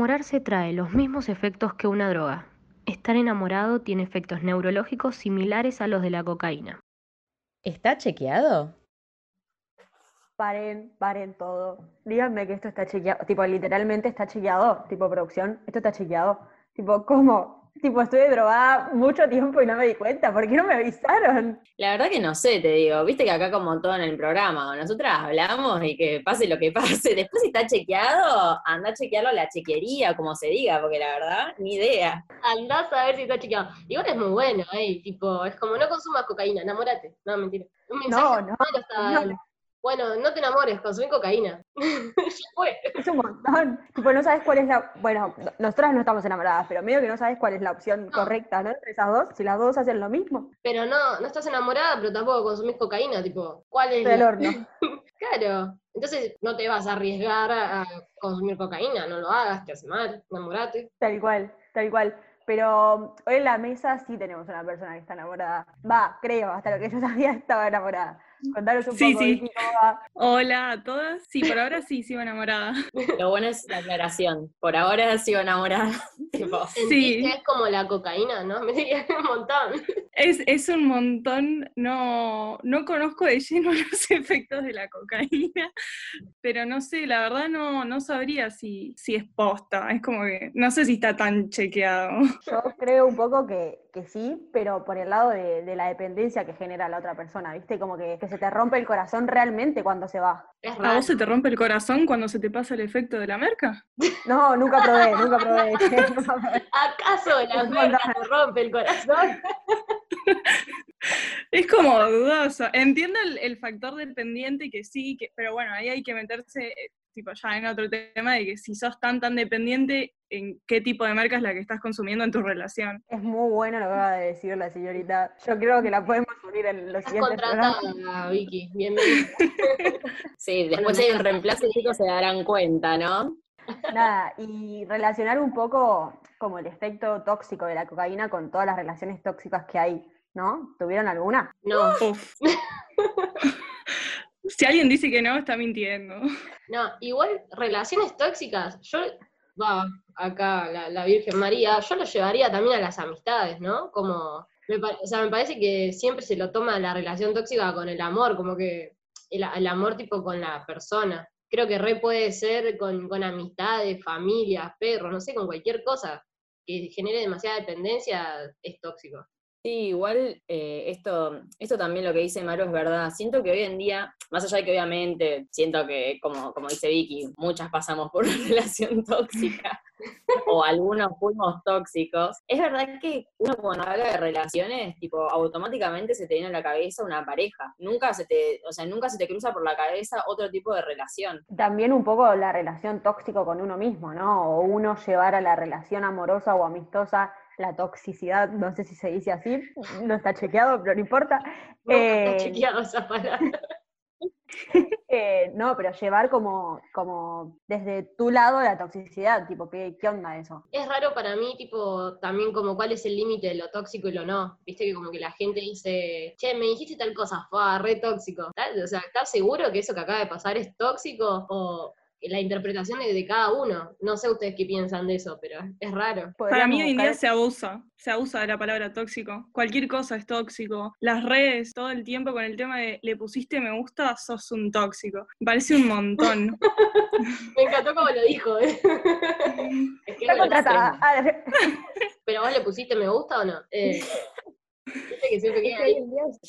Enamorarse trae los mismos efectos que una droga. Estar enamorado tiene efectos neurológicos similares a los de la cocaína. ¿Está chequeado? Paren, paren todo. Díganme que esto está chequeado. Tipo, literalmente está chequeado. Tipo, producción, esto está chequeado. Tipo, ¿cómo? Tipo, estuve drogada mucho tiempo y no me di cuenta. ¿Por qué no me avisaron? La verdad que no sé, te digo. Viste que acá como todo en el programa, nosotras hablamos y que pase lo que pase. Después si está chequeado, anda a chequearlo a la chequería, como se diga, porque la verdad, ni idea. Andás a ver si está chequeado. Igual es muy bueno, ¿eh? Tipo, es como no consumas cocaína, enamórate. No, mentira. Un No, no, está no. Bueno, no te enamores, consumí cocaína. Es un montón. Tipo, no sabes cuál es la. Bueno, no- nosotras no estamos enamoradas, pero medio que no sabes cuál es la opción correcta, ¿no? Entre esas dos, si las dos hacen lo mismo. Pero no, no estás enamorada, pero tampoco consumís cocaína, tipo, ¿cuál es? Del la- horno. Claro. Entonces no te vas a arriesgar a a consumir cocaína, no lo hagas, te hace mal, enamorate. Tal cual, tal cual. Pero hoy en la mesa sí tenemos una persona que está enamorada. Va, creo, hasta lo que yo sabía estaba enamorada. Contaros un Sí, poco, sí. Cómo va. Hola a todas. Sí, por ahora sí sigo enamorada. Lo bueno es la aclaración. Por ahora sigo enamorada. tipo, Sí. Es como la cocaína, ¿no? Me diría un montón. Es, es un montón, no, no conozco de lleno los efectos de la cocaína, pero no sé, la verdad no, no sabría si, si es posta, es como que no sé si está tan chequeado. Yo creo un poco que, que sí, pero por el lado de, de la dependencia que genera la otra persona, ¿viste? Como que, que se te rompe el corazón realmente cuando se va. ¿A vos se te rompe el corazón cuando se te pasa el efecto de la merca? No, nunca probé, nunca probé. ¿Acaso la merca te rompe el corazón? Es como dudoso. Entiendo el, el factor dependiente que sí, que, pero bueno, ahí hay que meterse eh, tipo ya en otro tema de que si sos tan tan dependiente, en qué tipo de marca es la que estás consumiendo en tu relación. Es muy bueno lo que acaba de decir la señorita. Yo creo que la podemos unir en los Estás siguientes programas. contratada, Vicky. Bienvenida. sí, después hay un reemplazo, chicos, se darán cuenta, ¿no? Nada, y relacionar un poco como el efecto tóxico de la cocaína con todas las relaciones tóxicas que hay, ¿no? ¿Tuvieron alguna? No, si alguien dice que no, está mintiendo. no, igual relaciones tóxicas, yo, va, acá la, la Virgen María, yo lo llevaría también a las amistades, ¿no? Como, me, o sea, me parece que siempre se lo toma la relación tóxica con el amor, como que el, el amor tipo con la persona. Creo que re puede ser con, con amistades, familias, perros, no sé, con cualquier cosa que genere demasiada dependencia, es tóxico. Sí, igual eh, esto, esto también lo que dice Maru es verdad. Siento que hoy en día, más allá de que obviamente siento que, como, como dice Vicky, muchas pasamos por una relación tóxica, o algunos fuimos tóxicos, es verdad que uno cuando habla de relaciones, tipo, automáticamente se te viene a la cabeza una pareja. Nunca se te, o sea, nunca se te cruza por la cabeza otro tipo de relación. También un poco la relación tóxico con uno mismo, ¿no? O uno llevar a la relación amorosa o amistosa la toxicidad, no sé si se dice así, no está chequeado, pero no importa. No Eh, está chequeado esa palabra. Eh, no, pero llevar como, como desde tu lado la toxicidad, tipo, ¿qué, qué onda eso? Es raro para mí, tipo, también como cuál es el límite de lo tóxico y lo no. Viste que como que la gente dice, che, me dijiste tal cosa, fue re tóxico. ¿Tal? O sea, ¿estás seguro que eso que acaba de pasar es tóxico? O la interpretación de cada uno. No sé ustedes qué piensan de eso, pero es raro. Para mí hoy en día se abusa, se abusa de la palabra tóxico. Cualquier cosa es tóxico. Las redes, todo el tiempo con el tema de le pusiste me gusta, sos un tóxico. Me parece un montón. Me encantó como lo dijo, ¿eh? Es que Está contratada. Ah, Pero vos le pusiste me gusta o no? Eh, que siempre queda ahí.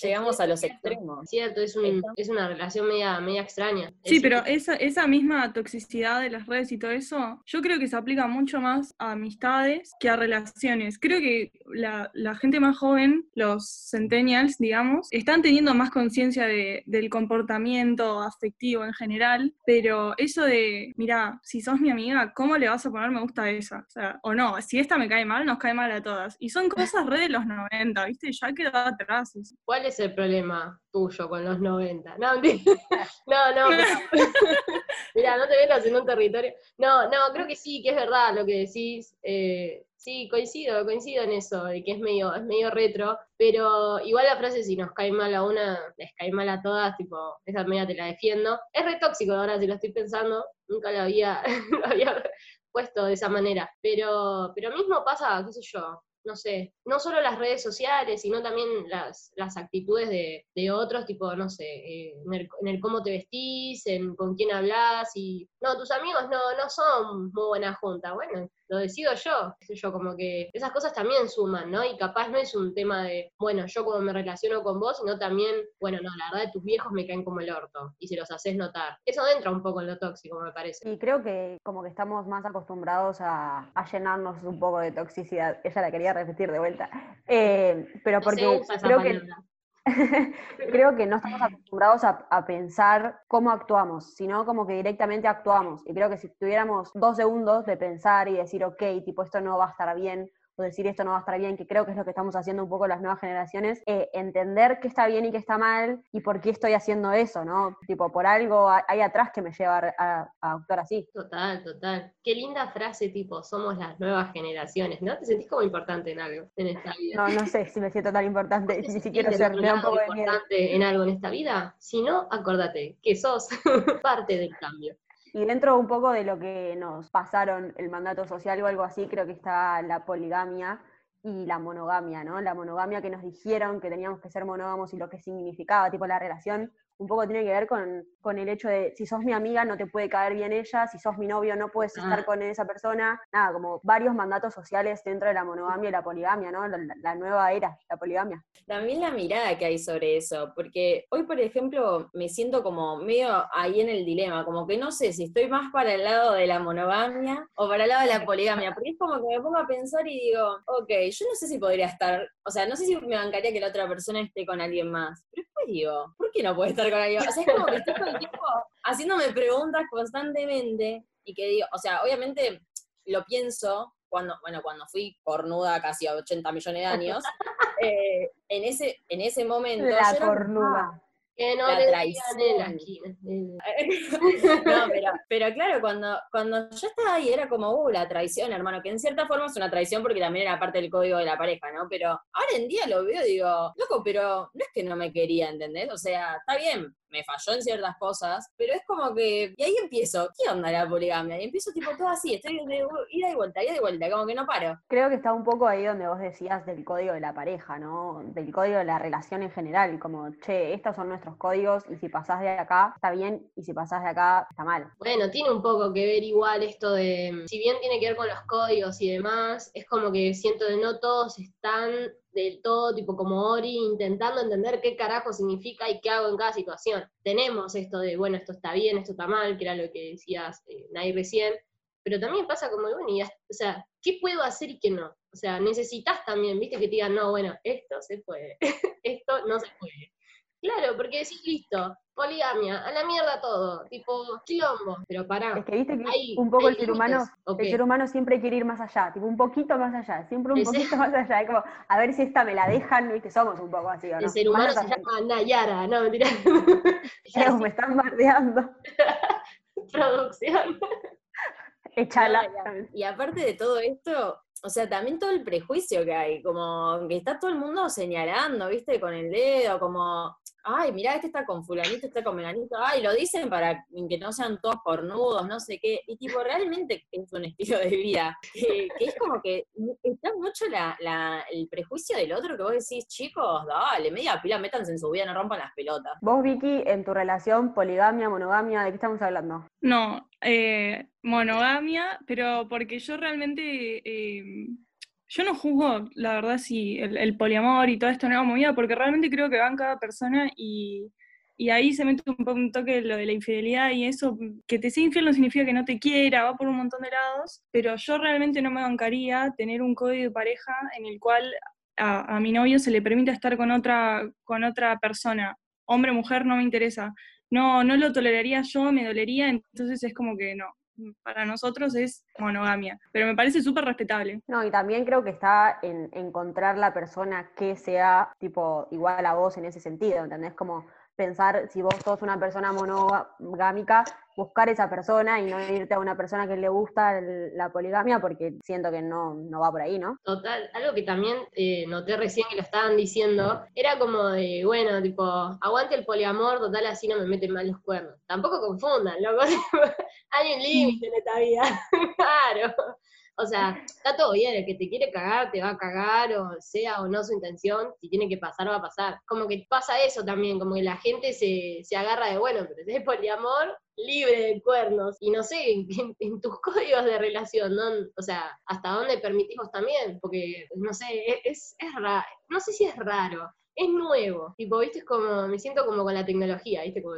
Llegamos a los extremos. Cierto, es, un- es una relación media, media extraña. Sí, Es- pero esa, esa misma toxicidad de las redes y todo eso, yo creo que se aplica mucho más a amistades que a relaciones. Creo que la, la gente más joven, los centennials, digamos, están teniendo más conciencia de- del comportamiento afectivo en general, pero eso de, mira, si sos mi amiga, ¿cómo le vas a poner me gusta a esa? O sea, o no, si esta me cae mal, nos cae mal a todas. Y son cosas re de los 90, ¿viste? Ya quedó atrás. ¿Cuál es el problema tuyo con los 90? No, no, no, Mira, no te metas en un territorio. No, no, creo que sí, que es verdad lo que decís. eh, sí, coincido, coincido en eso, de que es medio, es medio retro, pero igual la frase si nos cae mal a una, les cae mal a todas, tipo, esa media te la defiendo. Es re tóxico ahora si lo estoy pensando, nunca lo había, lo había puesto de esa manera. Pero, pero mismo pasa, qué sé yo, no sé, no solo las redes sociales, sino también las, las actitudes de, de otros, tipo, no sé, eh, en, el, en el cómo te vestís, en con quién hablas, y no, tus amigos no, no son muy buena junta, bueno, lo decido yo, qué sé yo, como que esas cosas también suman, ¿no? Y capaz no es un tema de, bueno, yo como me relaciono con vos, sino también, bueno, no, la verdad tus viejos me caen como el orto, y se los haces notar. Eso entra un poco en lo tóxico, me parece. Y creo que como que estamos más acostumbrados a, a llenarnos un poco de toxicidad. Ella la quería repetir de vuelta. Eh, pero No porque esa creo que, palabra. creo que no estamos acostumbrados a, pensar cómo actuamos, sino como que directamente actuamos. Y creo que si tuviéramos dos segundos de pensar y decir, ok, tipo, esto no va a estar bien, o decir esto no va a estar bien, que creo que es lo que estamos haciendo un poco las nuevas generaciones, eh, entender qué está bien y qué está mal y por qué estoy haciendo eso, ¿no? Tipo, por algo hay- atrás que me lleva a, actuar así. Total, total. Qué linda frase, tipo, somos las nuevas generaciones, ¿no? Te sentís como importante en algo en esta vida. No, no sé si me siento tan importante, ¿Te ni siquiera ser, otro me da un poco de importante en algo en esta vida? Si no, acordate que sos parte del cambio. Y dentro un poco de lo que nos pasaron el mandato social o algo así, creo que está la poligamia y la monogamia, ¿no? La monogamia que nos dijeron que teníamos que ser monógamos y lo que significaba, tipo la relación, un poco tiene que ver con, con el hecho de si sos mi amiga no te puede caer bien ella, si sos mi novio no puedes estar Ah. con esa persona, nada, como varios mandatos sociales dentro de la monogamia y la poligamia, ¿no? La, nueva era, la poligamia. También la mirada que hay sobre eso, porque hoy, por ejemplo, me siento como medio ahí en el dilema, como que no sé si estoy más para el lado de la monogamia o para el lado de la poligamia, porque es como que me pongo a pensar y digo, ok, yo no sé si podría estar, o sea, no sé si me bancaría que la otra persona esté con alguien más, pero digo, ¿por qué no puede estar con alguien? O sea, es como que estoy todo el tiempo haciéndome preguntas constantemente y que digo, o sea, obviamente lo pienso cuando, bueno, cuando fui cornuda casi a 80 millones de años, eh, en, ese, en ese momento. La era cornuda. Que no La traición. en la esquina. No, pero, pero claro, cuando, cuando yo estaba ahí era como, uh, la traición, hermano, que en cierta forma es una traición porque también era parte del código de la pareja, ¿no? Pero ahora en día lo veo y digo, loco, pero no es que no me quería, ¿entendés? O sea, está bien, me falló en ciertas cosas, pero es como que, y ahí empiezo, ¿qué onda la poligamia? Y empiezo tipo todo así, estoy de ida y vuelta, ida y vuelta, como que no paro. Creo que está un poco ahí donde vos decías del código de la pareja, ¿no? Del código de la relación en general, como, che, estos son nuestros códigos y si pasás de acá está bien y si pasás de acá está mal. Bueno, tiene un poco que ver igual esto de, si bien tiene que ver con los códigos y demás, es como que siento que no todos están del todo, tipo como Ori, intentando entender qué carajo significa y qué hago en cada situación. Tenemos esto de, bueno, esto está bien, esto está mal, que era lo que decías, eh, Nay recién, pero también pasa como, bueno, y o sea, ¿qué puedo hacer y qué no? O sea, necesitas también, viste, que te digan, no, bueno, esto se puede, esto no se puede. Claro, porque decís, listo, poligamia, a la mierda todo, tipo, quilombo, pero pará. Es que viste que Hay- un poco el ser humano, límites, ¿o el ser humano siempre quiere ir más allá, tipo un poquito más allá, siempre un poquito más allá, es como, a ver si esta me la dejan, viste, somos un poco así, ¿o El no? ser humano se llama Nayara, no, mentira. Leo, me están bardeando. Producción. Échala. Y aparte de todo esto, o sea, también todo el prejuicio que hay, como que está todo el mundo señalando, ¿viste? Con el dedo, como, ay, mirá, este está con fulanito, este está con menganito, ay, lo dicen para que no sean todos cornudos, no sé qué, y tipo, realmente es un estilo de vida, que, que es como que está mucho la, la- el prejuicio del otro que vos decís, chicos, dale, media pila, métanse en su vida, no rompan las pelotas. Vos, Vicky, en tu relación, poligamia, monogamia, ¿de qué estamos hablando? No, eh, monogamia, pero porque yo realmente, eh, yo no juzgo, la verdad, si el, poliamor y toda esta nueva movida, porque realmente creo que va en cada persona y, y ahí se mete un un toque lo de la infidelidad y eso, que te sea infiel no significa que no te quiera, va por un montón de lados, pero yo realmente no me bancaría tener un código de pareja en el cual a, a mi novio se le permita estar con otra, con otra persona, hombre mujer, no me interesa no, no lo toleraría yo, me dolería, entonces es como que no. Para nosotros es monogamia, pero me parece súper respetable. No, y también creo que está en encontrar la persona que sea tipo igual a vos en ese sentido, ¿entendés? Como pensar si vos sos una persona monogámica, buscar esa persona y no irte a una persona que le gusta la poligamia porque siento que no, no va por ahí, ¿no? Total, algo que también eh, noté recién que lo estaban diciendo, era como de, bueno, tipo, aguante el poliamor, total así no me meten mal los cuernos. Tampoco confundan, loco, hay un límite en esta vida, claro. O sea, está todo bien, el que te quiere cagar te va a cagar, o sea o no su intención, si tiene que pasar, va a pasar. Como que pasa eso también, como que la gente se, se agarra de, bueno, pero es poliamor, libre de cuernos. Y no sé, en, tus códigos de relación, ¿no? O sea, hasta dónde permitimos también, porque, no sé, e- es, es raro, no sé si es raro, es nuevo. Tipo, viste, es como, me siento como con la tecnología, viste, como...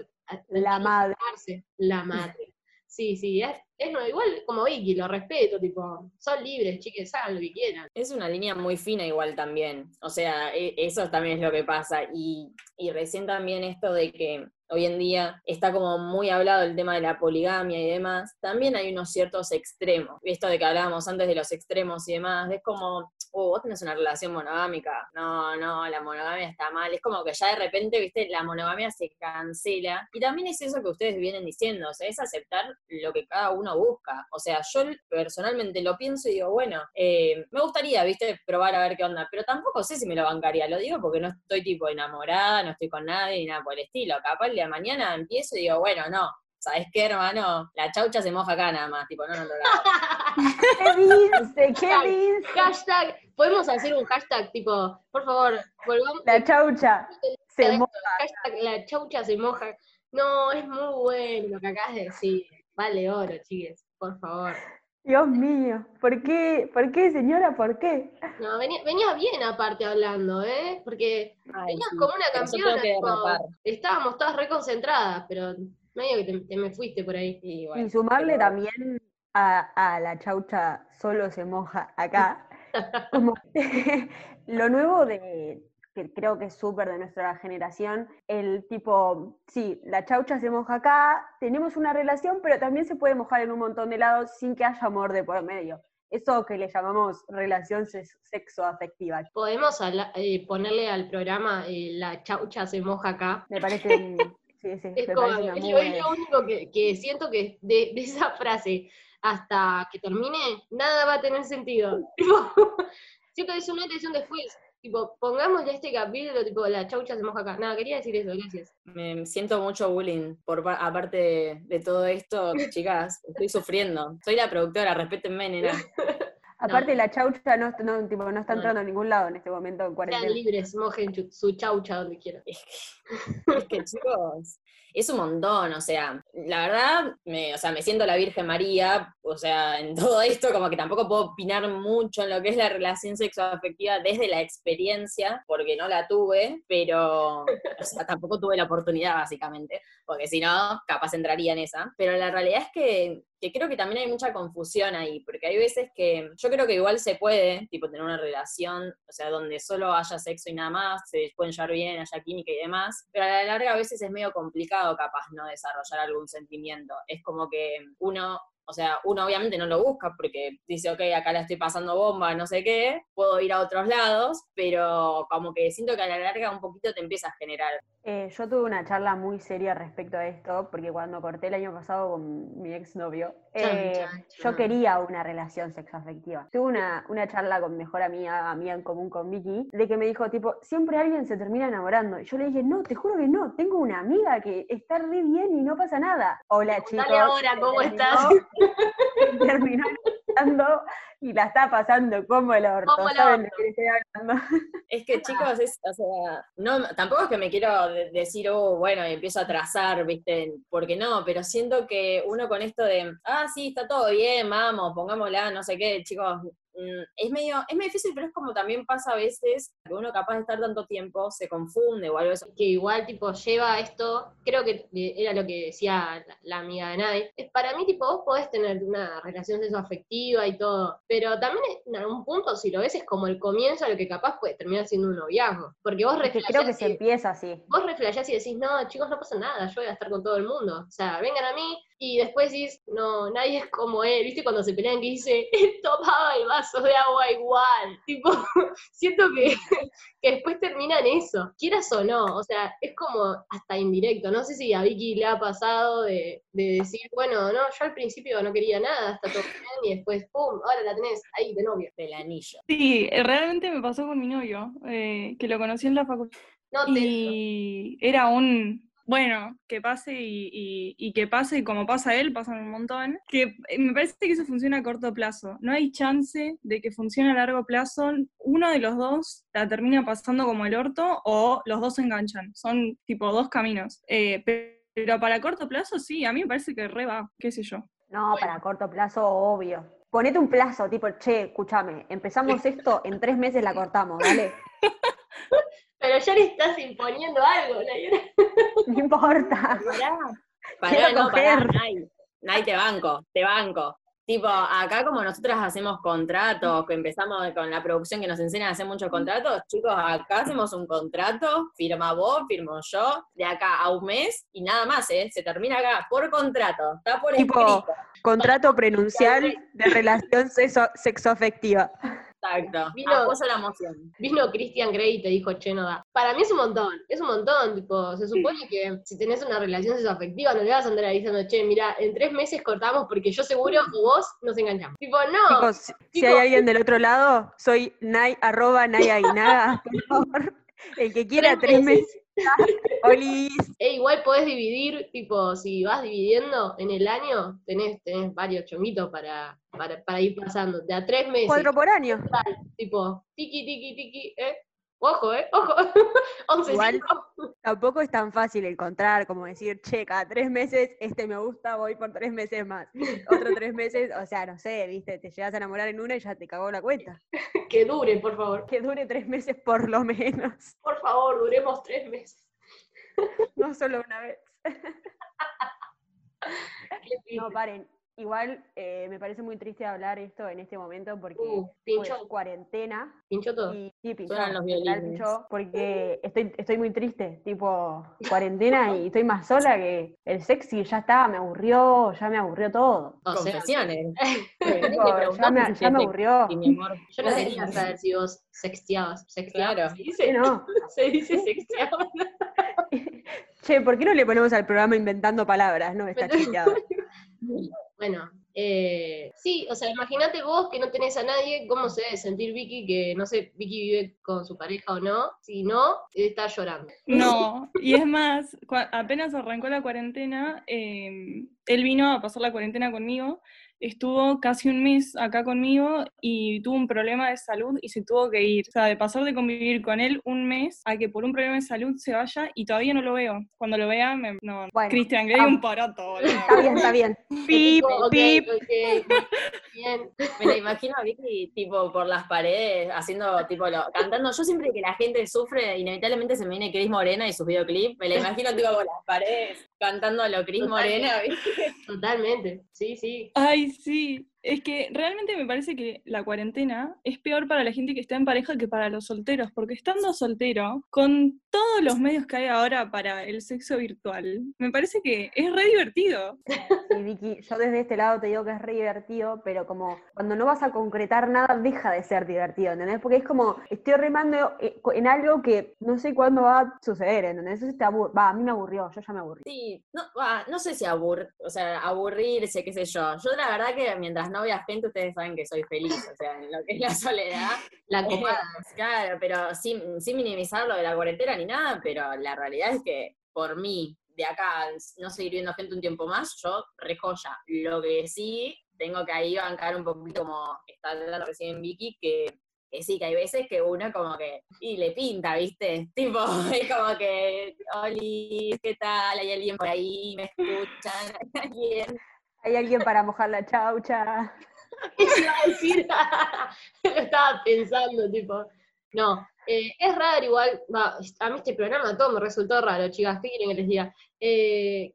La madre. La madre. Sí, sí, es, es nuevo. Igual como Vicky, lo respeto, tipo, son libres, chiques, hagan lo que quieran. Es una línea muy fina igual también. O sea, e- eso también es lo que pasa. Y, y recién también esto de que hoy en día está como muy hablado el tema de la poligamia y demás. También hay unos ciertos extremos. Esto de que hablábamos antes de los extremos y demás. Es como, oh, vos tenés una relación monogámica. No, no, la monogamia está mal. Es como que ya de repente, viste, la monogamia se cancela. Y también es eso que ustedes vienen diciendo. O sea, es aceptar lo que cada uno busca. O sea, yo personalmente lo pienso y digo, bueno, eh, me gustaría, viste, probar a ver qué onda, pero tampoco sé si me lo bancaría, lo digo porque no estoy tipo enamorada, no estoy con nadie ni nada por el estilo. Capaz el día de mañana empiezo y digo, bueno, no, ¿sabes qué, hermano? La chaucha se moja acá nada más, tipo, no, no lo hagas. ¿Qué dice? ¿Qué dice? Hashtag, podemos hacer un hashtag tipo, por favor, volvamos. La chaucha se Hashtag, moja. hashtag, la chaucha se moja. No, es muy bueno lo que acabas de decir. Vale oro, chiques, por favor. Dios mío, ¿por qué? ¿Por qué, señora? ¿Por qué? No, venía, venía bien aparte hablando, ¿eh? Porque Ay, venías sí, como una campeona. estábamos todas reconcentradas, pero medio que te, te me fuiste por ahí. Y, bueno, Y sumarle pero- también a, a la chaucha solo se moja acá. Como lo nuevo de, que creo que es súper de nuestra generación, el tipo, sí, la chaucha se moja acá, tenemos una relación, pero también se puede mojar en un montón de lados sin que haya amor de por medio. Eso que le llamamos relación sex- sexoafectiva. Podemos eh, ponerle al programa eh, La chaucha se moja acá. Me parece, un- sí, sí, Es, me como, parece una es muy lo, es buena lo único que, que siento que de, de esa frase hasta que termine, nada va a tener sentido. Siento que es un antes y un después. Tipo, pongámosle este capítulo, tipo, la chaucha se moja acá. Nada, quería decir eso, gracias. Me siento mucho bullying por pa- aparte de, de todo esto, chicas, estoy sufriendo. Soy la productora, respétenme, nena. Aparte, la chaucha no, no, tipo, no está No. entrando a ningún lado en este momento en Sean cuarentena. libres, mojen su chaucha donde quieran. Es que, es que, chicos, es un montón, o sea, la verdad, me, o sea, me siento la Virgen María, o sea, en todo esto, como que tampoco puedo opinar mucho en lo que es la relación sexoafectiva desde la experiencia, porque no la tuve, pero, o sea, tampoco tuve la oportunidad, básicamente, porque si no, capaz entraría en esa. Pero la realidad es que, que creo que también hay mucha confusión ahí, porque hay veces que yo creo que igual se puede, tipo, tener una relación, o sea, donde solo haya sexo y nada más, se pueden llevar bien, haya química y demás, pero a la larga a veces es medio complicado capaz no desarrollar algún sentimiento. Es como que uno o sea, uno obviamente no lo busca porque dice, ok, acá la estoy pasando bomba, no sé qué, puedo ir a otros lados, pero como que siento que a la larga un poquito te empieza a generar. Eh, yo tuve una charla muy seria respecto a esto, porque cuando corté el año pasado con mi exnovio, eh, yo quería una relación sexoafectiva. Tuve una, una charla con mi mejor amiga, amiga en común con Vicky, de que me dijo, tipo, siempre alguien se termina enamorando. Y yo le dije, no, te juro que no, tengo una amiga que está re bien y no pasa nada. Hola chicos. Dale ahora, ¿cómo terminó- estás? terminó y la está pasando como el orto. Como el ¿Saben de orto. qué estoy hablando? Es que chicos, es, o sea, no, tampoco es que me quiero de- decir, oh, bueno, y empiezo a trazar, viste, porque no, pero siento que uno con esto de, ah, sí, está todo bien, vamos, pongámosla, no sé qué, chicos, es medio, es medio difícil, pero es como también pasa a veces, que uno capaz de estar tanto tiempo, se confunde o algo así. que igual tipo lleva esto, creo que eh, era lo que decía la, la amiga de Nai, es para mí tipo vos podés tener una relación sexoafectiva y todo, pero también en algún punto si lo ves es como el comienzo de lo que capaz puede terminar siendo un noviazgo, porque vos que creo que reflejás se y, empieza así. vos reflejás y decís, no chicos no pasa nada, yo voy a estar con todo el mundo, o sea, vengan a mí, y después dices, no, nadie es como él, ¿viste? Cuando se pelean que dice, él tomaba el vaso de agua igual, tipo, siento que, que después termina en eso, quieras o no, o sea, es como hasta indirecto, no sé si a Vicky le ha pasado de, de decir, bueno, no, yo al principio no quería nada, hasta todo bien, y después, pum, ahora la tenés ahí de novia. Del anillo. Sí, realmente me pasó con mi novio, eh, que lo conocí en la facultad. No Y era un, bueno, que pase y, y- y que pase, y como pasa él, pasan un montón. Que me parece que eso funciona a corto plazo. No hay chance de que funcione a largo plazo. Uno de los dos la termina pasando como el orto o los dos se enganchan. Son tipo dos caminos. Eh, pe- pero para corto plazo sí, a mí me parece que re va, qué sé yo. No, para corto plazo, obvio. Ponete un plazo, tipo, che, escúchame, empezamos esto, en tres meses la cortamos, ¿vale? Pero ya le estás imponiendo algo, Nayara. No importa. Pará, pará, no, pará, coger. Nay. Nay, te banco, te banco. Tipo, acá como nosotras hacemos contratos, que empezamos con la producción que nos enseñan a hacer muchos contratos, chicos, acá hacemos un contrato, firma vos, firmo yo, de acá a un mes y nada más, ¿eh? Se termina acá por contrato, está por Tipo, escrito. Contrato prenuncial de relación sexo- sexoafectiva. Exacto. Vino- Apoyo la moción. Vino Christian Grey y te dijo, che, no da. Para mí es un montón, es un montón, tipo, se supone que si tenés una relación sexoafectiva no le vas a andar ahí diciendo, che, mira, en tres meses cortamos porque yo seguro o vos nos enganchamos. Tipo, no, Chicos, si- hay alguien del otro lado, soy Nay, arroba Nay Aguinaga, por favor. El que quiera Tres tres meses. Olis. e igual podés dividir, tipo, si vas dividiendo en el año, tenés, tenés varios chonguitos para, para, para ir pasando, de a tres meses, Cuatro por año. tipo, tiki, tiki, tiki, eh. Ojo, eh, ojo. 11 Igual- Tampoco es tan fácil encontrar, como decir, che, cada tres meses este me gusta, voy por tres meses más. Otro tres meses, o sea, no sé, viste, te llegas a enamorar en una y ya te cagó la cuenta. que dure, por favor. Que dure tres meses por lo menos, Por favor, duremos tres meses. no solo una vez. No, paren. Igual eh, me parece muy triste hablar esto en este momento porque Uh, pinchó, cuarentena pinchó todo. y sí, pinchó, Suenan los violines. pinchó, porque estoy, estoy muy triste, tipo cuarentena y estoy más sola que el sexy, ya está, me aburrió, ya me aburrió todo. O sea, Confesiones. Tipo, ya me, ya me aburrió. Y mi amor. yo no quería saber si vos sexteabas. ¿Sexteabas? Claro. ¿Se Sí, dice? no. Se dice sexteabas. Che, ¿por qué no le ponemos al programa inventando palabras? No, está chisteado. Bueno, eh, sí, o sea, imagínate vos que no tenés a nadie, ¿cómo se debe sentir Vicky? Que no sé, Vicky vive con su pareja o no. Si no, estar llorando. No, y es más, apenas arrancó la cuarentena, eh, él vino a pasar la cuarentena conmigo, estuvo casi un mes acá conmigo y tuvo un problema de salud y se tuvo que ir. O sea, de pasar de convivir con él un mes a que por un problema de salud se vaya y todavía no lo veo. Cuando lo vea, me, no. Bueno, Cristian Grey ah. un poroto, boludo. Está bien, está bien. Pip, Tipo, ok, pip. ok, bien. Me la imagino a Vicky, tipo, por las paredes, haciendo, tipo, lo, cantando. Yo siempre que la gente sufre, inevitablemente se me viene Cris Morena y sus videoclips. Me la imagino, tipo, por las paredes, cantando a lo Cris. Morena, ¿viste? Totalmente, sí, sí. Ay, sí. Es que realmente me parece que la cuarentena es peor para la gente que está en pareja que para los solteros, porque estando soltero, con todos los medios que hay ahora para el sexo virtual, me parece que es re divertido. Sí, Vicky, yo desde este lado te digo que es re divertido, pero como cuando no vas a concretar nada, deja de ser divertido, ¿entendés? Porque es como, estoy remando eh, en algo que no sé cuándo va a suceder, ¿entendés? Entonces te va, a mí me aburrió, yo ya me aburrí. Sí, no, no sé si abur, o sea, aburrirse, qué sé yo. Yo la verdad que mientras no vea gente, ustedes saben que soy feliz, o sea, en lo que es la soledad. La copada. Claro, pero sin, sin minimizar lo de la cuarentena ni nada, pero la realidad es que por mí, de acá, no seguir viendo gente un tiempo más, yo rejoya. Lo que sí, tengo que ahí bancar un poquito como está hablando recién Vicky, que, que sí, que hay veces que uno como que, y le pinta, ¿viste? Tipo, es como que, Oli, ¿qué tal? ¿Hay alguien por ahí? ¿Me escuchan? ¿Hay alguien? Hay alguien para mojar la chaucha. Eso iba a decir, lo estaba pensando, tipo, no, eh, es raro igual, va, a mí este programa todo me resultó raro, chicas, ¿qué quieren que les diga? Eh,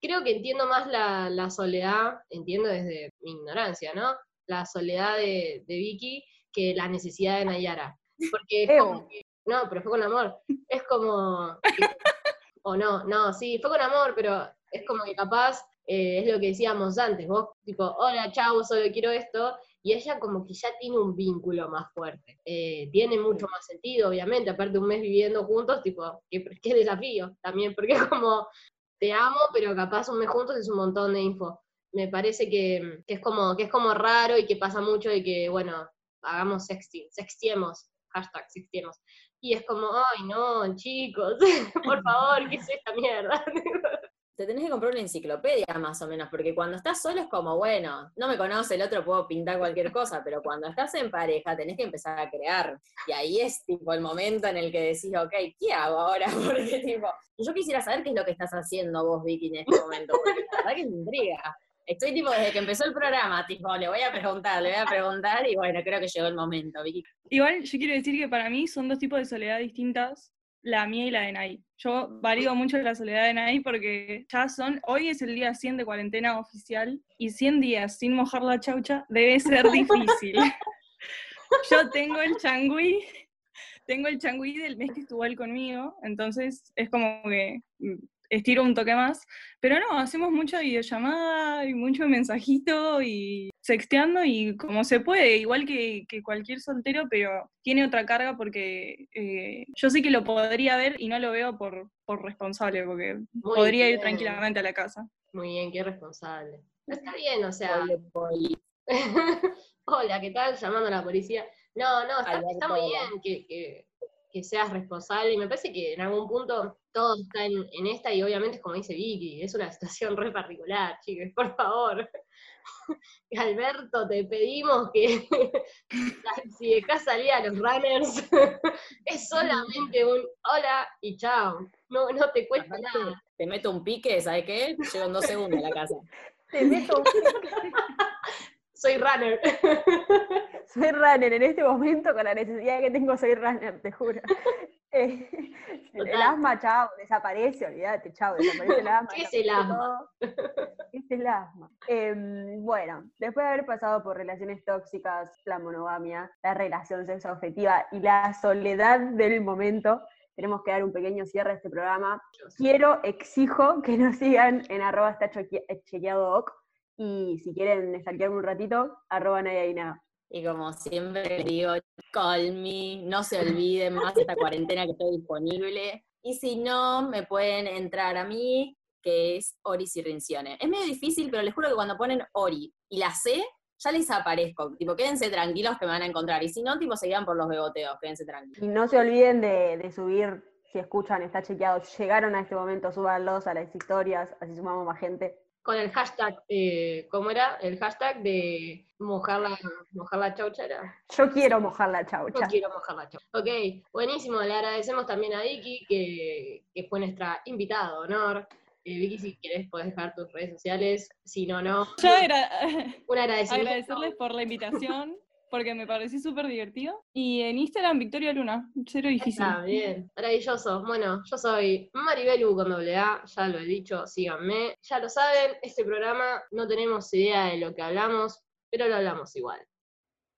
creo que entiendo más la, la soledad, entiendo desde mi ignorancia, ¿no? La soledad de, de Vicky que la necesidad de Nayara. Porque es como que- no, pero fue con amor. Es como, o no, no, sí, fue con amor, pero es como que capaz eh, es lo que decíamos antes, vos tipo, hola, chao, solo quiero esto, y ella como que ya tiene un vínculo más fuerte. Eh, tiene mucho más sentido, obviamente, aparte un mes viviendo juntos, tipo, qué, qué desafío también, porque como, te amo, pero capaz un mes juntos es un montón de info. Me parece que, que es, como, que es como raro y que pasa mucho de que, bueno, hagamos sexting, sextiemos, hashtag sextiemos. Y es como, ay, no, chicos, por favor, ¿qué es esta mierda? te tenés que comprar una enciclopedia más o menos, porque cuando estás solo es como, bueno, no me conoce el otro, puedo pintar cualquier cosa, pero cuando estás en pareja tenés que empezar a crear. Y ahí es tipo el momento en el que decís, ok, ¿qué hago ahora? Porque tipo, yo quisiera saber qué es lo que estás haciendo vos, Vicky, en este momento, porque la verdad que me intriga. Estoy tipo, desde que empezó el programa, tipo, le voy a preguntar, le voy a preguntar, y bueno, creo que llegó el momento, Vicky. Igual yo quiero decir que para mí son dos tipos de soledad distintas la mía y la de Nay. Yo valido mucho la soledad de Nay porque ya son, hoy es el día 100 de cuarentena oficial y 100 días sin mojar la chaucha debe ser difícil. Yo tengo el changüí, tengo el changüí del mes que estuvo él conmigo, entonces es como que mm, estiro un toque más, pero no, hacemos mucha videollamada y mucho mensajito y sexteando y como se puede, igual que, cualquier soltero, pero tiene otra carga porque eh, yo sé que lo podría ver y no lo veo por, por responsable, porque podría ir tranquilamente a la casa. Muy bien, qué responsable. Está bien, o sea... Hola, ¿qué tal? Llamando a la policía. No, no, está, muy bien que que seas responsable. Y me parece que en algún punto todo está en, esta, y obviamente es como dice Vicky, es una situación re particular, chicos, por favor. Alberto, te pedimos que si dejas salir a los runners, es solamente un hola y chao. No, no te cuesta nada. Te meto un pique, ¿sabes qué? Llego en dos segundos a la casa. Te meto un pique. Soy runner. soy runner, en este momento con la necesidad que tengo soy runner, te juro. Eh, el asma, chao, desaparece, olvídate, chao, desaparece el asma. ¿Qué es el asma? ¿Qué es el asma? Em, bueno, después de haber pasado por relaciones tóxicas, la monogamia, la relación sexoafectiva y la soledad del momento, tenemos que dar un pequeño cierre a este programa. Quiero, exijo que nos sigan en arroba está chequeado y si quieren stalkearme un ratito, arroba nada. Y como siempre digo, call me, no se olviden más esta cuarentena que estoy disponible. Y si no, me pueden entrar a mí, que es Ori Sirrincione. Es medio difícil, pero les juro que cuando ponen Ori y la C, ya les aparezco. Tipo, quédense tranquilos que me van a encontrar. Y si no, tipo, seguirán por los beboteos, quédense tranquilos. Y no se olviden de, de subir, si escuchan, está chequeado, llegaron a este momento, súbanlos a las historias, así sumamos más gente con el hashtag, eh, ¿cómo era? El hashtag de mojar la, mojar la chaucha Yo quiero mojar la chaucha. Yo quiero mojar la chaucha. Ok, buenísimo. Le agradecemos también a Vicky, que, que fue nuestra invitada de honor. Eh, Vicky, si quieres, puedes dejar tus redes sociales. Si no, no. Yo era... un agradecimiento. Agradecerles por la invitación porque me pareció súper divertido. Y en Instagram, Victoria Luna, cero difícil. Está bien, maravilloso. Bueno, yo soy Maribelu con doble A, ya lo he dicho, síganme. Ya lo saben, este programa no tenemos idea de lo que hablamos, pero lo hablamos igual.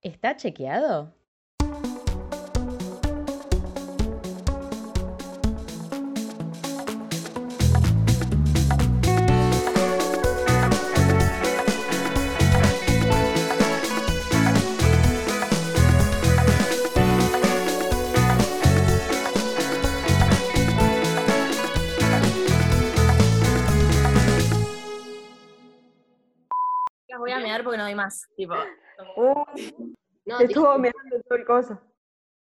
¿Está chequeado? Porque no hay más. Tipo. Uh, no, te estuvo mirando todo el coso.